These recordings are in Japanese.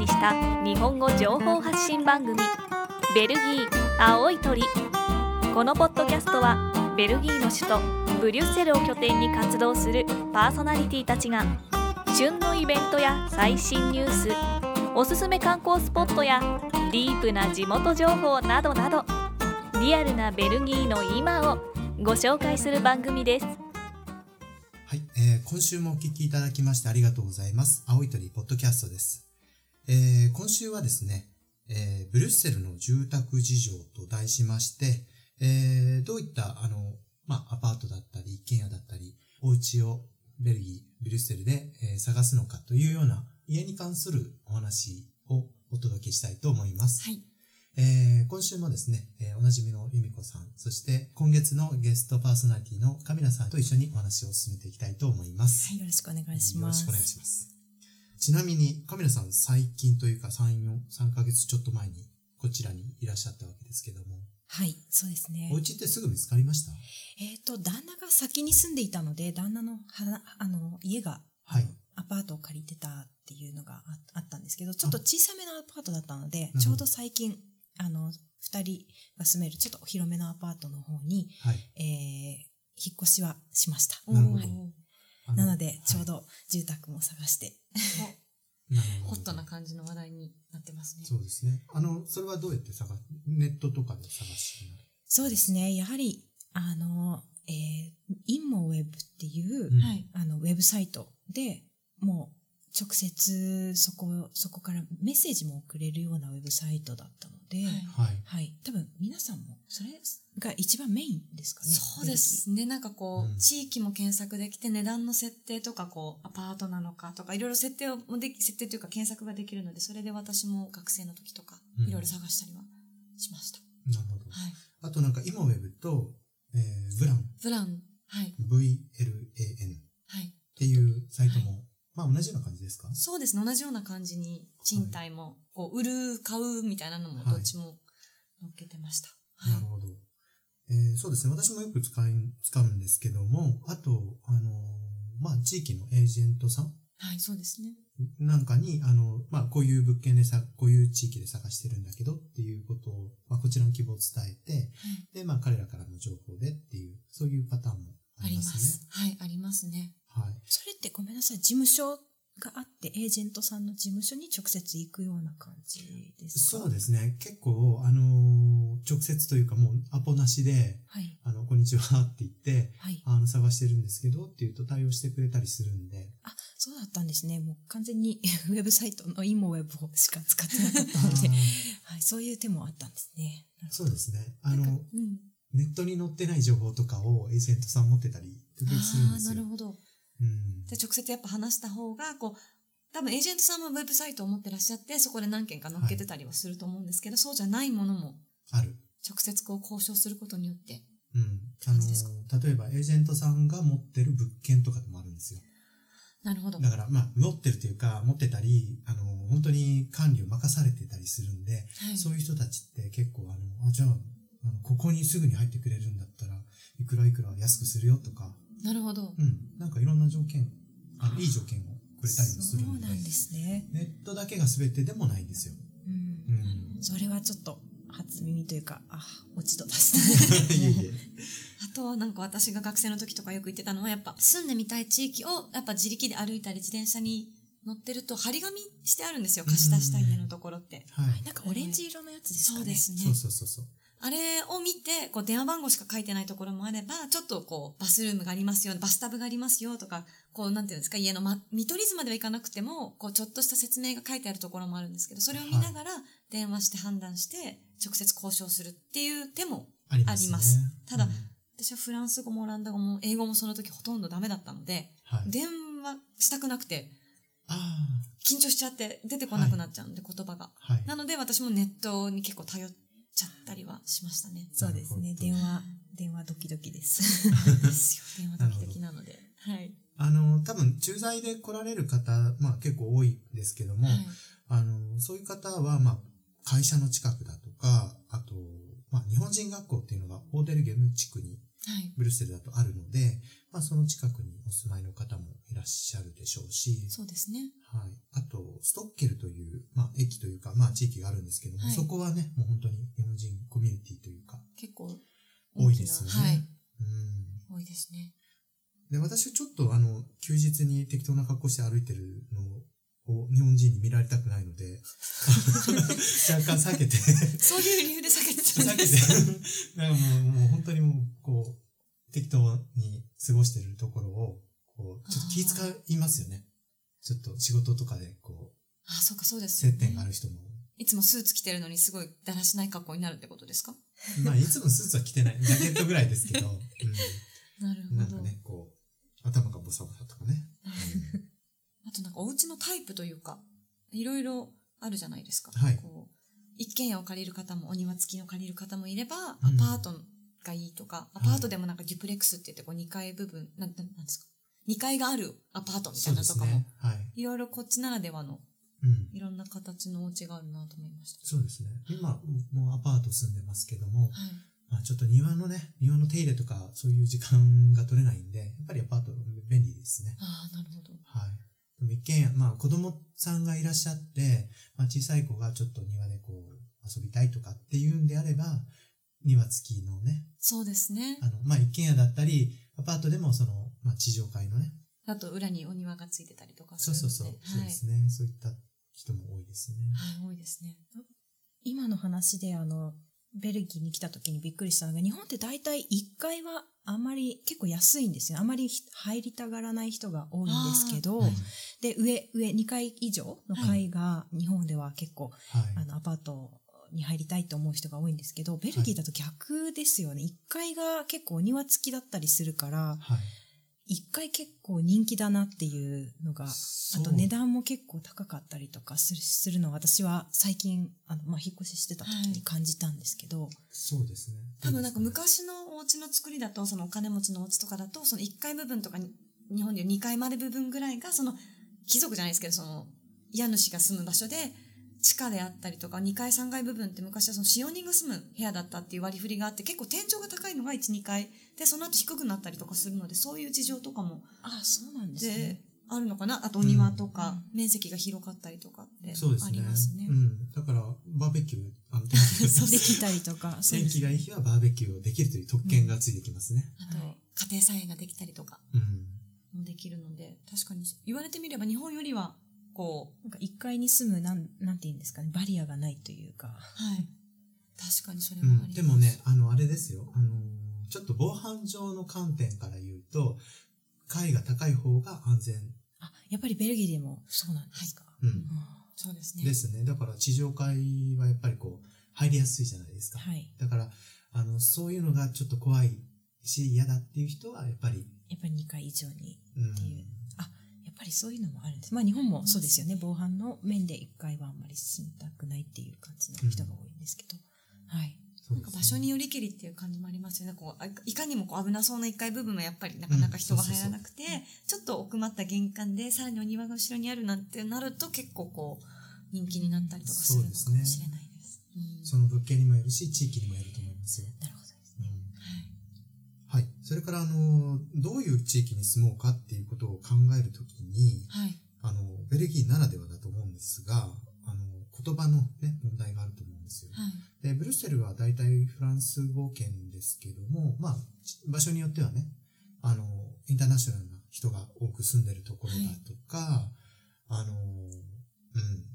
にした日本語情報発信番組「ベルギー青い鳥」このポッドキャストはベルギーの首都ブリュッセルを拠点に活動するパーソナリティたちが旬のイベントや最新ニュースおすすめ観光スポットやディープな地元情報などなどリアルなベルギーの今をご紹介する番組です。はい、えー今週もお聞きいただきましてありがとうございます。青い鳥ポッドキャストです。えー今週はですね、えーブリュッセルの住宅事情と題しまして、えーどういった、あの、まあ、アパートだったり、一軒家だったり、お家をベルギー、ブリュッセルで、えー探すのかというような家に関するお話をお届けしたいと思います。はい。えー今週もですね、えーおなじみの由美子さん、そして今月のゲストパーソナリティのカミラさんと一緒にお話を進めていきたいと思います。はい、よろしくお願いしよろます。しくお願いします。ちなみに、カミラさん最近というか3、4、3ヶ月ちょっと前にこちらにいらっしゃったわけですけども、はい、そうですねお。家ってすぐ見つかりました？えっ、と、旦那が先に住んでいたので、旦那のはあの家がはい。アパートを借りてたっていうのがああったんですけど、ちょっと小さめのアパートだったのでちょうど最近、あの、二人が住めるちょっと広めのアパートの方に、はい。えー、引っ越しはしました。なるほどはいあなので、ちょうはど住宅も探して。ホットな感じの話題になってますね。そうですね。あの、それはどうやって探すネットとかで探しになる？そうですね、やはり、あの、えー、インモウェブっていう、うんはい。あの、ウェブサイトでもう直接そこ、そこからメッセージも送れるようなウェブサイトだったので、はいはい。はい。多分皆さんもそれが一番メインですかね。そうですね。なんかこう、うん地域も検索できて、値段の設定とか、こう、アパートなのかとか、いろいろ設定をもでき、設定というか検索ができるので、それで私も学生の時とかうん、いろいろ探したりはしました。なるほど。はい。あとなんか、イモウェブと、えー、ブラン、ブラン、はい。VLAN はい。っていうサイトも、まあ同じような感じですか？そうですね。同じような感じに、賃貸も、こう、売る、買うみたいなのも、はいどっちも乗っけてました。はい。なるほど。えーそうですね。私もよく使い、使うんですけども、あと、あのーまあ、地域のエージェントさん？はい、そうですね。なんかに、あの、まあ、こういう物件でさ、こういう地域で探してるんだけどっていうことを、まあ、こちらの希望を伝えて、で、まあ、彼らからの情報でっていう、そういうパターンもあありりまますね。す。はい、ありますね。はい。それってごめんなさい、事務所があって、エージェントさんの事務所に直接行くような感じですか？そうですね。結構、あのー直接というかもうアポなしで、はい。あの、こんにちはって言って、はい。あの、探してるんですけどって言うと対応してくれたりするんで、あ、そうだったんですね。もう完全に ウェブサイトのイモウェブをしか使ってなかったので、はい、そういう手もあったんですね。そうですね。あの、うん。ネットに載ってない情報とかをエージェントさん持ってたり、するんああ、ですよ。なるほど。うん。で、直接やっぱ話した方が、こう、多分エージェントさんもウェブサイトを持ってらっしゃって、そこで何件か載っけてたりはすると思うんですけど、そうじゃないものも、ある。直接こう交渉することによって。うん。あ感じですか？の、例えばエージェントさんが持ってる物件とかでもあるんですよ。なるほど。だから、まあ、持ってるというか、持ってたり、あの、本当に管理を任されてたりするんで、はい。そういう人たちって結構、あの、あ、じゃあ、あのここにすぐに入ってくれるんだったらいくらいくら安くするよとか、なるほど。うん。なんかいろんな条件、あのいい条件をくれたりもするので、そうなんですね。ネットだけが全てでもないんですよ。うん。うん。それはちょっと初耳というか、あ、落ち度出した。いえいえ。あとはなんか私が学生の時とかよく言ってたのは、やっぱ住んでみたい地域を、やっぱ自力で歩いたり自転車に乗ってると張り紙してあるんですよ。貸し出した家のところって。はい。なんかオレンジ色のやつですかね。そうですね。そうそうそうそう。あれを見て、こう電話番号しか書いてないところもあれば、ちょっとこうバスルームがありますよ、バスタブがありますよとか、こうなんていうんですか、家の、ま、見取り図まではいかなくても、こうちょっとした説明が書いてあるところもあるんですけど、それを見ながら電話して判断して、直接交渉するっていう手も、あります、ますただうん私はフランス語もオランダ語も英語もその時ほとんどダメだったので、はい。電話したくなくて、あ緊張しちゃって出てこなくなっちゃうので、言葉が。あ、はい。なので私もネットに結構頼っちゃったりはしましたね。そうですね。電話、電話ドキドキです。ですよ。電話ドキドキなので。はい。あの、多分、駐在で来られる方、まあ結構多いんですけども、はいあの、そういう方は、まあ、会社の近くだとか、あと、まあ、日本人学校っていうのがオーデルゲム地区にはい。ブルッセルだとあるので、まあ、その近くにお住まいの方もいらっしゃるでしょうし、そうですね。はい。ストッケルという、まあ、駅というか、まあ、地域があるんですけども、はいそこはね、もう本当に日本人コミュニティというか、結構多いですよね。はい。うん。多いですね。で、私はちょっとあの、休日に適当な格好して歩いてるのを日本人に見られたくないので、若干避けて、そういう理由で避けてた避けんですかて、なんかもう、もう本当にもう、こう、適当に過ごしてるところを、こう、ちょっと気遣いますよね。ちょっと仕事とかで、こあ、そうか、そうでう、すよね。接点がある人も。いつもスーツ着てるのにすごいだらしない格好になるってことですか？まあ、いつもスーツは着てない。ジャケットぐらいですけど、うん。なるほど。なんかね、こう、頭がボサボサとかね。あとなんかお家のタイプというか、いろいろあるじゃないですか。はいこう一軒家を借りる方もお庭付きの借りる方もいれば、うんアパートがいいとか、アパートでもなんかデュプレックスって言ってこう2階部分、なん、なんなんですか？?2 階があるアパートみたそいうなとかも、ね。はい。いろいろこっちならではのうん。いろんな形のお家があるなと思いました。そうですね。今、もうアパート住んでますけども、はい。まあちょっと庭のね、庭の手入れとか、そういう時間が取れないんで、やっぱりアパート便利ですね。ああ、なるほど。はい。でも一軒家、まあ子供さんがいらっしゃって、まあ小さい子がちょっと庭でこう遊びたいとかっていうんであれば、庭付きのね、そうですね。あの、まあ一軒家だったり、アパートでもその、まあ地上階のね、あと裏にお庭がついてたりとかすそう。そうそう、そうはい。ですね。そういった人も多いですね。はい、多いですね。今の話であの、ベルギーに来た時にびっくりしたのが、日本って大体1階はあんまり結構安いんですよ。あんまり入りたがらない人が多いんですけど、はい。で、上、上2階以上の階が日本では結構、はい。あの、アパートに入りたいと思う人が多いんですけど、ベルギーだと逆ですよね。1階が結構お庭付きだったりするから、はい。1階結構人気だなっていうのが、あと値段も結構高かったりとかするするのを私は最近、あの、まあ、引っ越ししてた時に感じたんですけど、そうですね。多分なんか昔のお家の作りだと、そのお金持ちのお家とかだと、その1階部分とかに、日本でいう2階まで部分ぐらいが、その貴族じゃないですけど、その家主が住む場所で、地下であったりとか、2階3階部分って昔はその使用人が住む部屋だったっていう割り振りがあって、結構天井が高いのが1、2階で、その後低くなったりとかするので、そういう事情とかも、あ、そうなんですでね。、あるのかなあとお庭とか、面積が広かったりとかってあそうですね。りますね。うん。だから、バーベキュー、あの、天気ができたりとか、天気がいい日はバーベキューをできるという特権がついてきますね。あと、家庭菜園ができたりとかうん。もできるので、確かに言われてみれば日本よりは、こう、なんか1階に住む、なん、なんて言うんですかね、バリアがないというか。はい。確かにそれうん、はあります。でもね、あの、あれですよ。あの、ちょっと防犯上の観点から言うと、階が高い方が安全。あ、やっぱりベルギーでもそうなんですか。うん。あそうですね。ですね。だから地上階はやっぱりこう、入りやすいじゃないですか。はい。だから、あの、そういうのがちょっと怖いし、嫌だっていう人は、やっぱり、やっぱり2階以上にうんっていう。あ、やっぱりそういうのもあるんです。まあ日本もそうですよね。防犯の面で1階はあんまり住みたくないっていう感じの人が多いんですけど。はい。なんか場所によりけりっていう感じもありますよね。こうあいかにもこう危なそうな1階部分はやっぱりなかなか人が入らなくて、ちょっと奥まった玄関で、さらにお庭が後ろにあるなんてなると結構こう、人気になったりとかするのかもしれないです。うんその物件にもよるし、地域にもよると思いますよ。なるほど。それから、あの、どういう地域に住もうかっていうことを考えるときに、はい。はい。あの、ベルギーならではだと思うんですが、あの、言葉のね、問題があると思うんですよ。はい。で、ブルッセルは大体フランス語圏ですけども、まあ、場所によってはね、あの、インターナショナルな人が多く住んでるところだとか、あの、うん、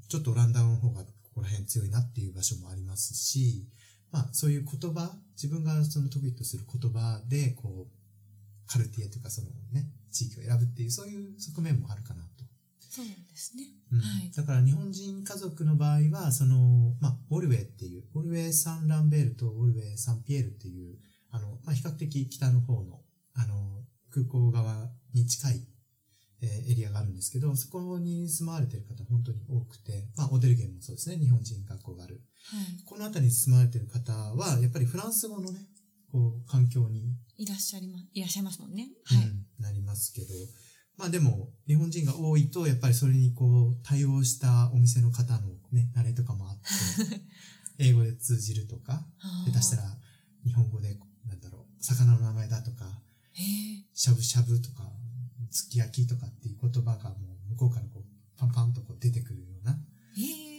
ちょっとオランダの方がここら辺強いなっていう場所もありますし、まあ、そういう言葉、自分がその得意とする言葉で、こう、カルティエというかそのね、地域を選ぶっていう、そういう側面もあるかなと。そうですね。うんはい。だから日本人家族の場合は、その、まあ、オルウェイっていう、オルウェイ・サン・ランベールとオルウェイ・サン・ピエールっていう、あの、まあ、比較的北の方の、あの、空港側に近い、えーエリアがあるんですけど、そこに住まわれてる方本当に多くて、まあ、オデルゲンもそうですね、日本人学校がある。はい。この辺りに住まわれてる方は、やっぱりフランス語のね、こう、環境にいらっしゃいま、いらっしゃいますもんね。はい。うんなりますけど、まあでも、日本人が多いと、やっぱりそれにこう、対応したお店の方のね、慣れとかもあって、英語で通じるとか、下手したら日本語で、なんだろう、魚の名前だとか。しゃぶしゃぶとか、すき焼きとかっていう言葉がもう向こうからこう、パンパンとこう出てくるような。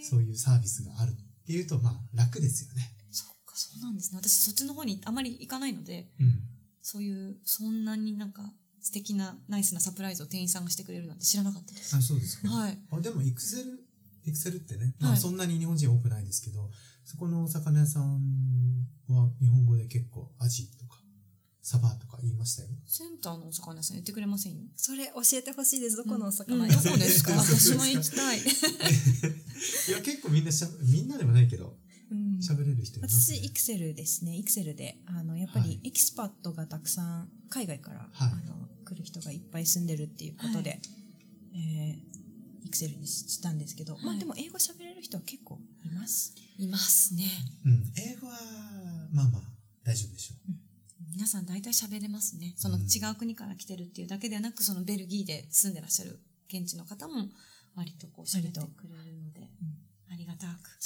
そういうサービスがあるっていうと、まあ楽ですよね。そっか、そうなんですね。私そっちの方にあまり行かないので、うん。そういう、そんなになんか素敵なナイスなサプライズを店員さんがしてくれるなんて知らなかったです。あ、そうですか。はい。あでも、エクセル、エクセルってね、まはいあそんなに日本人多くないですけど、そこのお魚屋さんは日本語で結構アジとか、サバとか言いましたよ。センターのお魚屋さん言ってくれません？よ。それ教えてほしいです。どこのおうん魚どこですかそうです私も行きたい。いや、結構みんなしゃ、みんなでもないけど、うん喋れる人います私、ね。イクセルですね。イクセルで、あの、やっぱはいりエキスパットがたくさん、海外から、はいあの、来る人がいっぱい住んでるっていうことで、えー、イクセルにしたんですけど、まあはいでも英語喋れる人は結構います。いますね。うん。英語は、まあまあ、大丈夫でしょう。皆さん大体喋れますね。そのうん違う国から来てるっていうだけではなく、そのベルギーで住んでらっしゃる現地の方も割とこう喋ってくれるので、ありがたく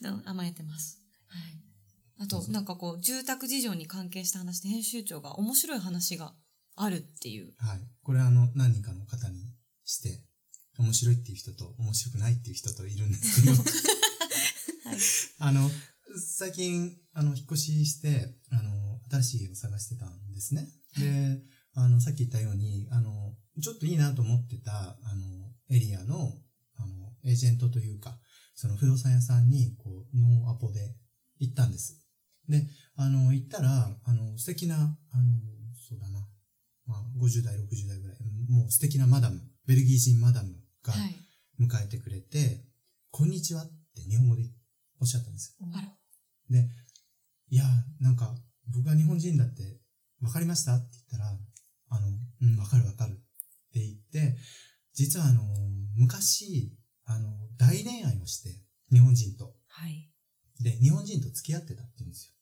ね 甘えてます。はい。あと、なんかこう、住宅事情に関係した話で編集長が面白い話があるっていう。はい。これあの、何人かの方にして、面白いっていう人と面白くないっていう人といるんですけど、はい。あの、最近、あの、引っ越しして、あの、新しい家を探してたんですね。で、あの、さっき言ったように、あの、ちょっといいなと思ってた、あの、エリアの、あの、エージェントというか、その不動産屋さんに、こう、ノーアポで行ったんです。で、あの、行ったら、あの、素敵な、あの、そうだな、まあ、50代、60代ぐらい、もう素敵なマダム、ベルギー人マダムがはい。迎えてくれて、こんにちはって日本語でおっしゃったんですよ。で、いや、なんか、僕が日本人だって、わかりましたって言ったら、あの、うん、わかるわかるって言って、実はあの、昔、あの、大恋愛をして、日本人と。はい。で、日本人と付き合ってたって言うんですよ。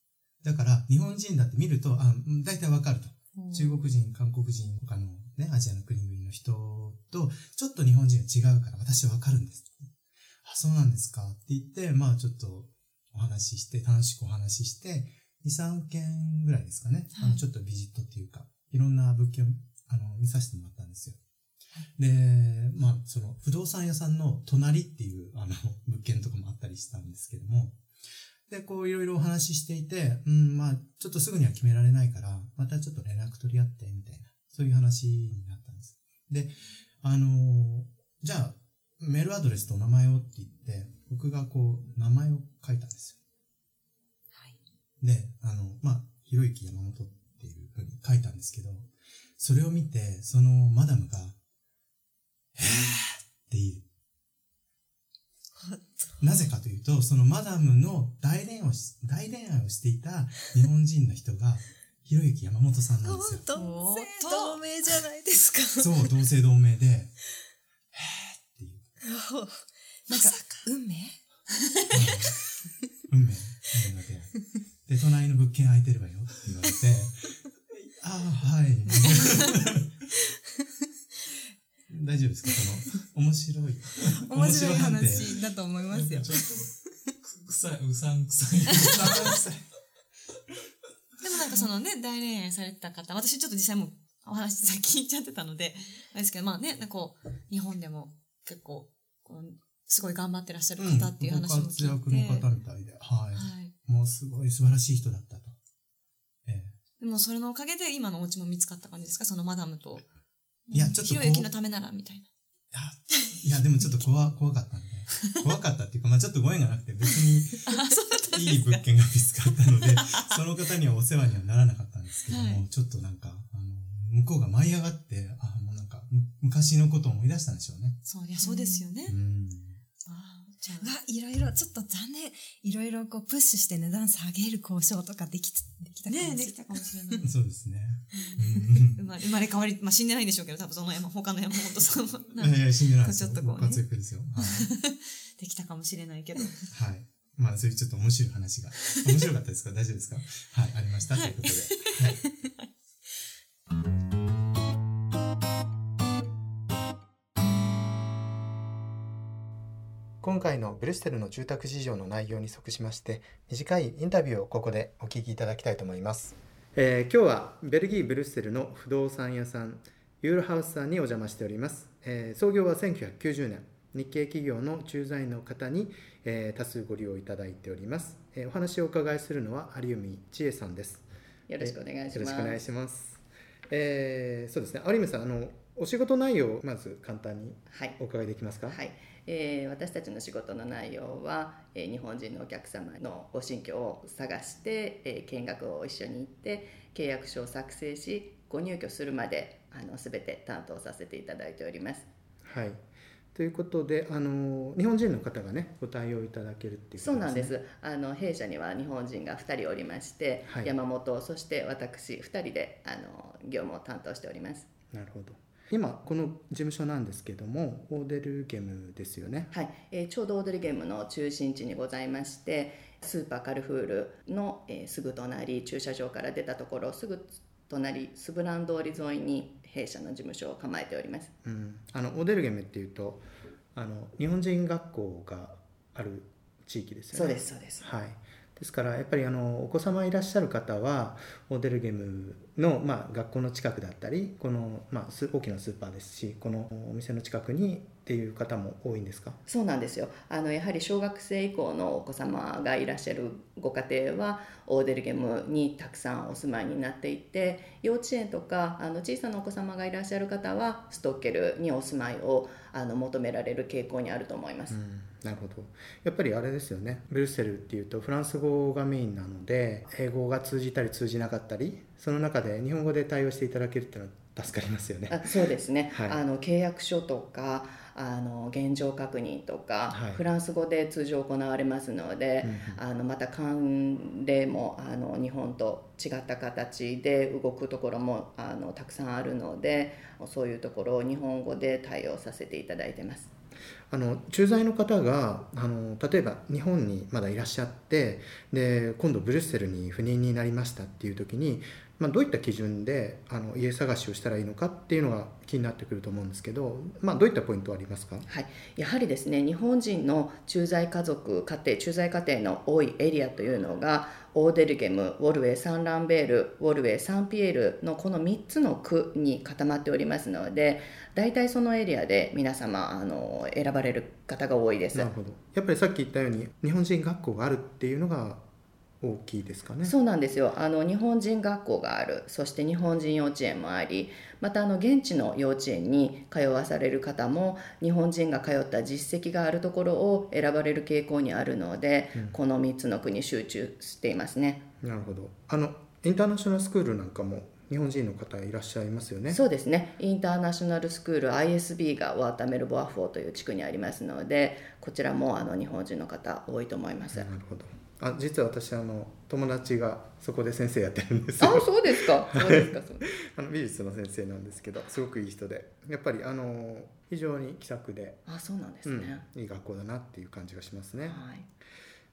だから、日本人だって見ると、あ、うん大体わかると。中国人、韓国人、他のね、アジアの国々の人と、ちょっと日本人が違うから私はわかるんです。あ、そうなんですかって言って、まあちょっとお話しして、楽しくお話しして、2、3件ぐらいですかね。あはいのちょっとビジットっていうか、いろんな物件をあの見させてもらったんですよ。で、まあその不動産屋さんの隣っていうあの物件とかもあったりしたんですけども、で、こういろいろお話ししていて、うん、まあ、ちょっとすぐには決められないから、またちょっと連絡取り合って、みたいな、そういう話になったんです。で、あのーじゃあ、メールアドレスと名前をって言って、僕がこう、名前を書いたんですよ。はい。で、あの、まあ、ひろゆき山本っていうふうに書いたんですけど、それを見て、そのマダムが、えーって言う。なぜかというと、そのマダムの大恋愛をし大恋愛をしていた日本人の人が、ひろゆき山本さんなんですよ。同姓と同名じゃないですか。そう、同姓同名で、へーっていう。なんか、運命？運命、運命の出会い。で、隣の物件空いてればよって言われて、ああ、はい。大丈夫ですか？その、面白い。面白い話だと思いますよ。ちょっと、く臭い、うさんくさい。でもなんかそのね、大恋愛されてた方、私ちょっと実際もうお話さっき聞いちゃってたので、あれですけど、まあね、なんかこう、日本でも結構、すごい頑張ってらっしゃる方っていう話も聞いて。ご活躍の方みたいで、はい。はい。もうすごい素晴らしい人だったと。ええでもそれのおかげで今のお家も見つかった感じですか？そのマダムと。いやちょっとひろゆきのためなら、みたいな。あいや、でもちょっと怖怖かったんで。怖かったっていうか、まあちょっとご縁がなくて、別にいい物件が見つかったので、その方にはお世話にはならなかったんですけども、はいちょっとなんか、あの、向こうが舞い上がって、あもうなんか、む昔のことを思い出したんでしょうね。そう、いや、そうですよね。うん。うわ、いろいろ、ちょっと残念。いろいろこう、プッシュして値段下げる交渉とかできつ、できたあ、かもしれない。ねできたかもしれない。そうですね。生まれ生まれ変わり、まあ死んでないんでしょうけど、多分その山、他の山本さんも、うん。いやいや、死んでないですよ。ちょっとこうねご活躍ですよ。はい。できたかもしれないけど。はい。まあ、そういうちょっと面白い話が。面白かったですか？大丈夫ですか？はい、ありました。ということで。はい。今回のブリュッセルの住宅事情の内容に即しまして、短いインタビューをここでお聞きいただきたいと思います。えー今日はベルギー・ブリュッセルの不動産屋さん、ユーロハウスさんにお邪魔しております。えー創業は1990年、日系企業の駐在員の方に、えー多数ご利用いただいております。えーお話をお伺いするのは有海千恵さんです。よろしくお願いします。よろしくお願いします。えーそうですね、有海さん、あのお仕事内容をまず簡単にはい。お伺いできますか？はい、えー私たちの仕事の内容は、えー日本人のお客様のご新居を探して、えー見学を一緒に行って契約書を作成しご入居するまであの全て担当させていただいております。はい。ということで、あの日本人の方がね、ご対応いただけるっていうことそうなんです。あの弊社には日本人が2人おりまして、はい。山本そして私2人であの業務を担当しております。なるほど。今この事務所なんですけども、オーデルゲムですよね。はい、えーちょうどオードリーゲームの中心地にございましてスーパーカルフールの、えーすぐ隣駐車場から出たところすぐ隣スブラン通り沿いに弊社の事務所を構えておりますうん。あのオーデルゲムっていうと、あの日本人学校がある地域ですよね。そうですそうですはい。ですからやっぱりあのお子様いらっしゃる方はオーデルゲムの、まあ、学校の近くだったりこの、まあ、大きなスーパーですしこのお店の近くにっていう方も多いんですか？そうなんですよ。あのやはり小学生以降のお子様がいらっしゃるご家庭はオーデルゲムにたくさんお住まいになっていて幼稚園とかあの小さなお子様がいらっしゃる方はストッケルにお住まいをあの求められる傾向にあると思います、うんなるほど。やっぱりあれですよね。ブリュッセルっていうとフランス語がメインなので英語が通じたり通じなかったりその中で日本語で対応していただけるっていうのは助かりますよね。あそうですね、はい。あの契約書とかあの現状確認とか、はいフランス語で通常行われますので、あのまた慣例もあの日本と違った形で動くところもあのたくさんあるのでそういうところを日本語で対応させていただいてます。あの駐在の方があの例えば日本にまだいらっしゃってで今度ブリュッセルに赴任になりましたっていう時に、まあ、どういった基準であの家探しをしたらいいのかっていうのが気になってくると思うんですけど、まあ、どういったポイントありますか？はい、やはりですね日本人の駐在家族家庭駐在家庭の多いエリアというのがオーデルゲムウォルウェイサンランベールウォルウェイサンピエールのこの3つの区に固まっておりますので大体そのエリアで皆様あの選ばれる方が多いです。なるほど。やっぱりさっき言ったように日本人学校があるっていうのが大きいですかね。そうなんですよあの日本人学校があるそして日本人幼稚園もありまたあの現地の幼稚園に通わされる方も日本人が通った実績があるところを選ばれる傾向にあるので、この3つの国集中していますね。なるほどあのインターナショナルスクールなんかも日本人の方いらっしゃいますよね。そうですねインターナショナルスクール ISB がワーターメルボアフォーという地区にありますのでこちらもあの日本人の方多いと思います。なるほどあ実は私あの友達がそこで先生やってるんですあよそうですか。そうですかそうですあの美術の先生なんですけどすごくいい人でやっぱりあの非常に気さくで、あそうなんですうんね。いい学校だなっていう感じがしますね。はい。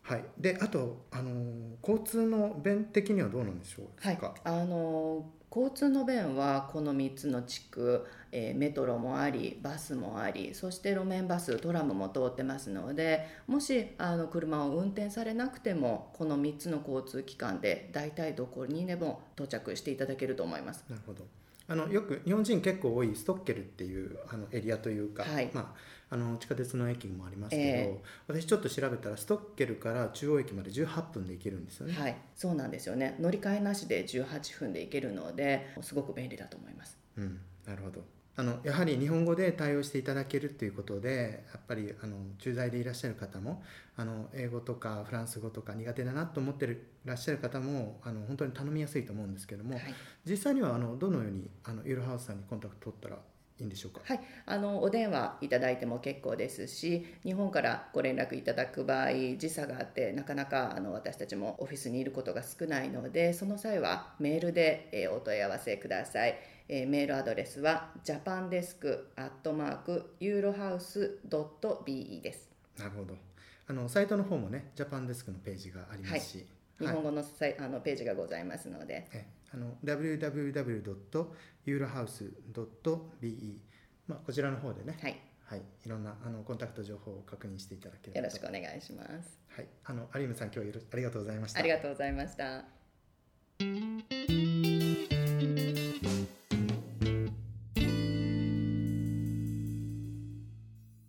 はい、であとあの交通の便的にはどうなんでしょうはい。か、、あの交通の便はこの3つの地区、えーメトロもありバスもありそして路面バストラムも通ってますのでもしあの車を運転されなくてもこの3つの交通機関で大体どこにでも到着していただけると思います。なるほどあのよく日本人結構多いストッケルっていうあのエリアというか、はい。まあ、あの地下鉄の駅もありますけど、え私ちょっと調べたらストッケルから中央駅まで18分で行けるんですよね。はい、そうなんですよね。乗り換えなしで18分で行けるのですごく便利だと思います。うん、なるほどあのやはり日本語で対応していただけるということでやっぱりあの駐在でいらっしゃる方もあの英語とかフランス語とか苦手だなと思ってるいらっしゃる方もあの本当に頼みやすいと思うんですけども、はい。実際にはあのどのようにあのユーロハウスさんにコンタクト取ったらいいんでしょうか、はい、あのお電話いただいても結構ですし日本からご連絡いただく場合時差があってなかなかあの私たちもオフィスにいることが少ないのでその際はメールで、えーお問い合わせください、えーメールアドレスは japandesk.eurohouse.be です。なるほど。あのサイトの方もねジャパンデスクのページがありますし、はい。日本語のサイあのページがございますので、えあの www.eurohouse.be、まあ、こちらの方でね、はい、はい、いろんなあのコンタクト情報を確認していただければよろしくお願いします。はい、あの有夢さん今日よろありがとうございました。ありがとうございました。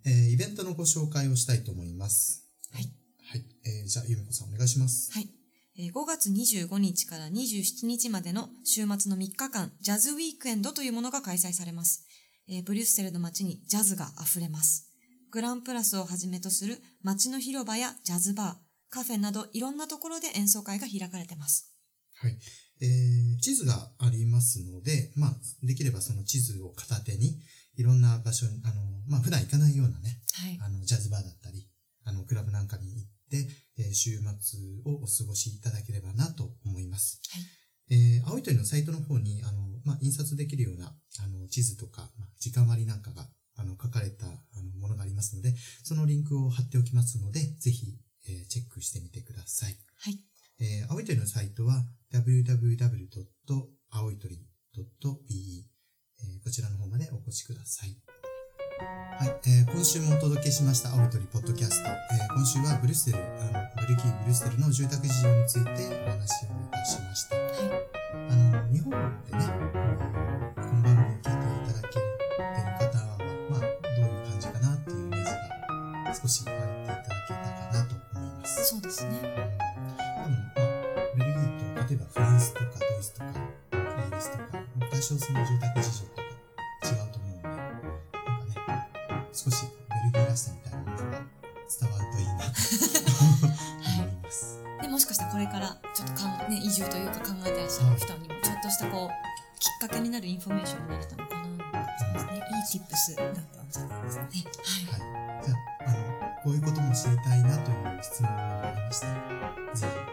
えー、イベントのご紹介をしたいと思います。はい。はい、えー、じゃあ由美子さんお願いします。はい。えー5月25日から27日までの週末の3日間、ジャズウィークエンドというものが開催されます。えーブリュッセルの街にジャズが溢れます。グランプラスをはじめとする街の広場やジャズバー、カフェなどいろんなところで演奏会が開かれてます。はい。えー、地図がありますので、まあ、できればその地図を片手に、いろんな場所に、あの、まあ、普段行かないようなね、はい。あの、ジャズバーだったり、あの、クラブなんかに行って、えー週末をお過ごしいただければなと思います。はい。えー、青い鳥のサイトの方に、あの、まあ、印刷できるような、あの、地図とか、まあ、時間割なんかが、あの、書かれた、あの、ものがありますので、そのリンクを貼っておきますので、ぜひ、えーチェックしてみてください。はい。えー、青い鳥のサイトは www.aoitori.be、えーこちらの方までお越しください。はい、えー今週もお届けしました青い鳥ポッドキャスト。えー今週はブリュッセル、あの、ベルギーブリュッセルの住宅事情についてお話をいたしました。あの、日本でね、この番組を聞いていただけてる方は、まあ、どういう感じかなっていうイメージが少し湧いていただけたかなと思います。そうですね。多分、まあ、ベルギーと、例えばフランスとかドイツとか、イギリスとか、多少その住宅事情とか少しベルギーらしさみたいなものが伝わるといいなと思います。で、もしかしたらこれからちょっとかん、ね、移住というか考えてらっしゃる人にも、ちょっとしたこう、きっかけになるインフォメーションになれたのかな。そうですね。いい tips だったんじゃないですかね。はい。はい。じゃあ、あの、こういうことも知りたいなという質問がありましたら、ぜひ、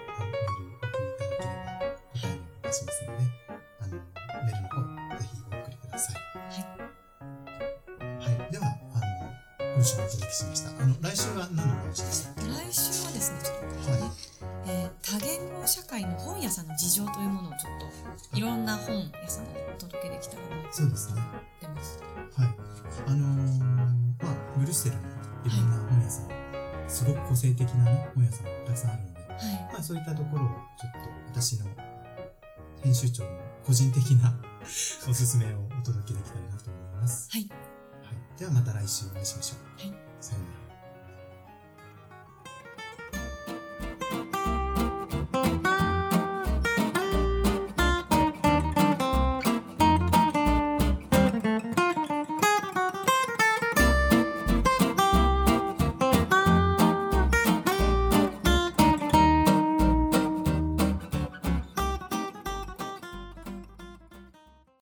ブリュッセルのいろんな本屋さん、すごく個性的なね、本屋さんがたくさんあるので、はい。まあ、そういったところをちょっと私の編集長の個人的な おすすめをお届けできたらなと思います。はい。はい。ではまた来週お会いしましょう。はい。さようなら。